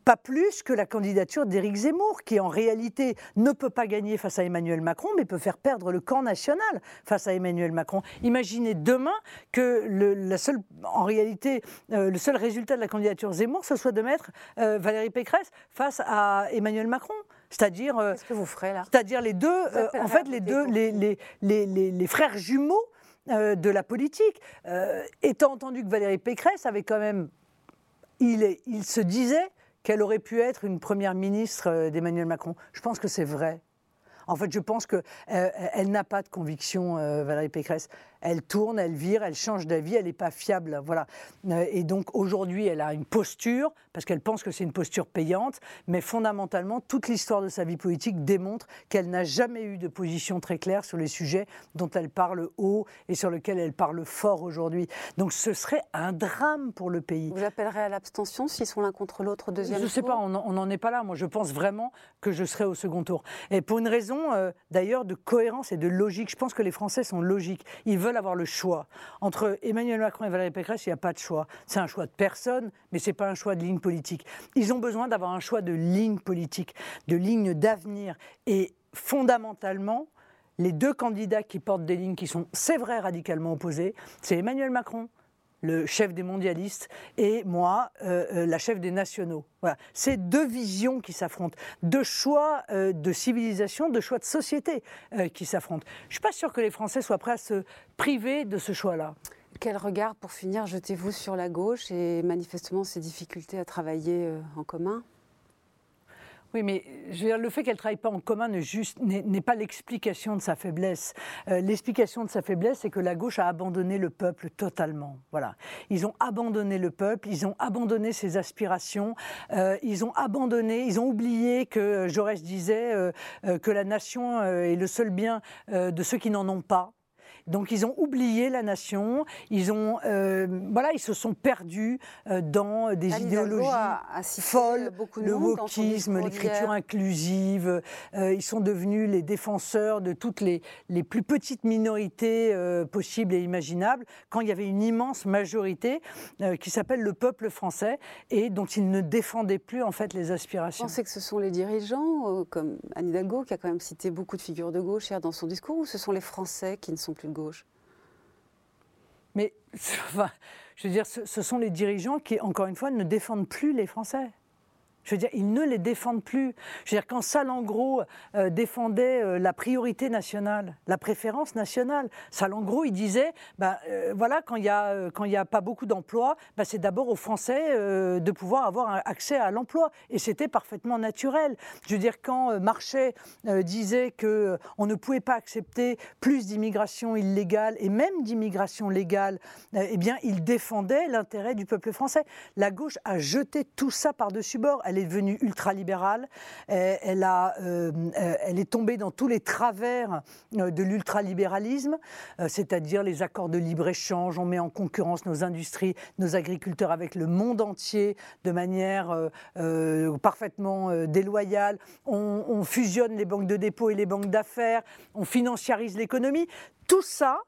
pas plus que la candidature d'Éric Zemmour, qui en réalité ne peut pas gagner face à Emmanuel Macron, mais peut faire perdre le camp national face à Emmanuel Macron. Imaginez demain que le, la seule, en réalité, euh, le seul résultat de la candidature Zemmour, ce soit de mettre Valérie Pécresse face à Emmanuel Macron. C'est-à-dire, euh, qu'est-ce que vous ferez là? C'est-à-dire les deux, euh, en fait, les deux, les, les, les, les, frères jumeaux euh, de la politique. étant entendu que Valérie Pécresse avait quand même, il, est, il se disait qu'elle aurait pu être une première ministre d'Emmanuel Macron. Je pense que c'est vrai. En fait, je pense qu'elle elle n'a pas de conviction, Valérie Pécresse elle tourne, elle vire, elle change d'avis, elle n'est pas fiable. Voilà. Euh, et donc aujourd'hui, elle a une posture, parce qu'elle pense que c'est une posture payante, mais fondamentalement, toute l'histoire de sa vie politique démontre qu'elle n'a jamais eu de position très claire sur les sujets dont elle parle haut et sur lesquels elle parle fort aujourd'hui. Donc ce serait un drame pour le pays. Vous appellerez à l'abstention s'ils sont l'un contre l'autre au deuxième tour Je ne sais pas, on n'en est pas là. Moi, je pense vraiment que je serai au second tour. Et pour une raison, euh, d'ailleurs, de cohérence et de logique. Je pense que les Français sont logiques. Ils veulent avoir le choix. Entre Emmanuel Macron et Valérie Pécresse, il n'y a pas de choix. C'est un choix de personne, mais ce n'est pas un choix de ligne politique. Ils ont besoin d'avoir un choix de ligne politique, de ligne d'avenir. Et fondamentalement, les deux candidats qui portent des lignes qui sont, c'est vrai, radicalement opposées, c'est Emmanuel Macron le chef des mondialistes, et moi, euh, euh, la chef des nationaux. Voilà. C'est deux visions qui s'affrontent, deux choix euh, de civilisation, deux choix de société qui s'affrontent. Je ne suis pas sûre que les Français soient prêts à se priver de ce choix-là. Quel regard, pour finir, jetez-vous sur la gauche et manifestement ces difficultés à travailler en commun? Oui, mais dire, le fait qu'elle ne travaille pas en commun n'est pas l'explication de sa faiblesse. Euh, l'explication de sa faiblesse, c'est que la gauche a abandonné le peuple totalement. Voilà. Ils ont abandonné le peuple, ils ont abandonné ses aspirations, euh, ils ont abandonné, ils ont oublié que Jaurès disait euh, que la nation est le seul bien de ceux qui n'en ont pas. Donc ils ont oublié la nation, ils ont, euh, voilà, ils se sont perdus euh, dans des idéologies folles, le wokisme, l'écriture inclusive. Euh, ils sont devenus les défenseurs de toutes les, les plus petites minorités possibles et imaginables, quand il y avait une immense majorité qui s'appelle le peuple français et dont ils ne défendaient plus en fait les aspirations. Vous pensez que ce sont les dirigeants, comme Anne Hidalgo, qui a quand même cité beaucoup de figures de gauche dans son discours, ou ce sont les Français qui ne sont plus gauche Mais, [LAUGHS] ce, sont les dirigeants qui, encore une fois, ne défendent plus les Français. Je veux dire, ils ne les défendent plus. Je veux dire, quand Salengro euh, défendait euh, la priorité nationale, la préférence nationale, Salengro, il disait, ben, euh, voilà, quand il n'y a, a pas beaucoup d'emplois, ben, c'est d'abord aux Français de pouvoir avoir accès à l'emploi. Et c'était parfaitement naturel. Je veux dire, quand Marchais disait qu'on ne pouvait pas accepter plus d'immigration illégale et même d'immigration légale, eh bien, il défendait l'intérêt du peuple français. La gauche a jeté tout ça par-dessus bord est devenue ultralibérale, elle, a, elle est tombée dans tous les travers de l'ultralibéralisme, c'est-à-dire les accords de libre-échange, on met en concurrence nos industries, nos agriculteurs avec le monde entier de manière parfaitement déloyale, on, on fusionne les banques de dépôt et les banques d'affaires, on financiarise l'économie. Tout ça,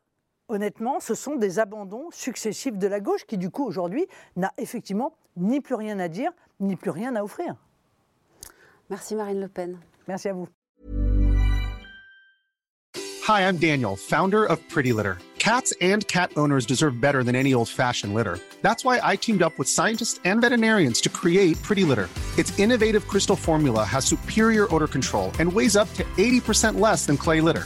honnêtement, ce sont des abandons successifs de la gauche qui, du coup, aujourd'hui, n'a effectivement ni plus rien à dire, ni plus rien à offrir. Merci Marine Le Pen. Merci à vous. Hi, I'm Daniel, founder of Pretty Litter. Cats and cat owners deserve better than any old-fashioned litter. That's why I teamed up with scientists and veterinarians to create Pretty Litter. Its innovative crystal formula has superior odor control and weighs up to 80% less than clay litter.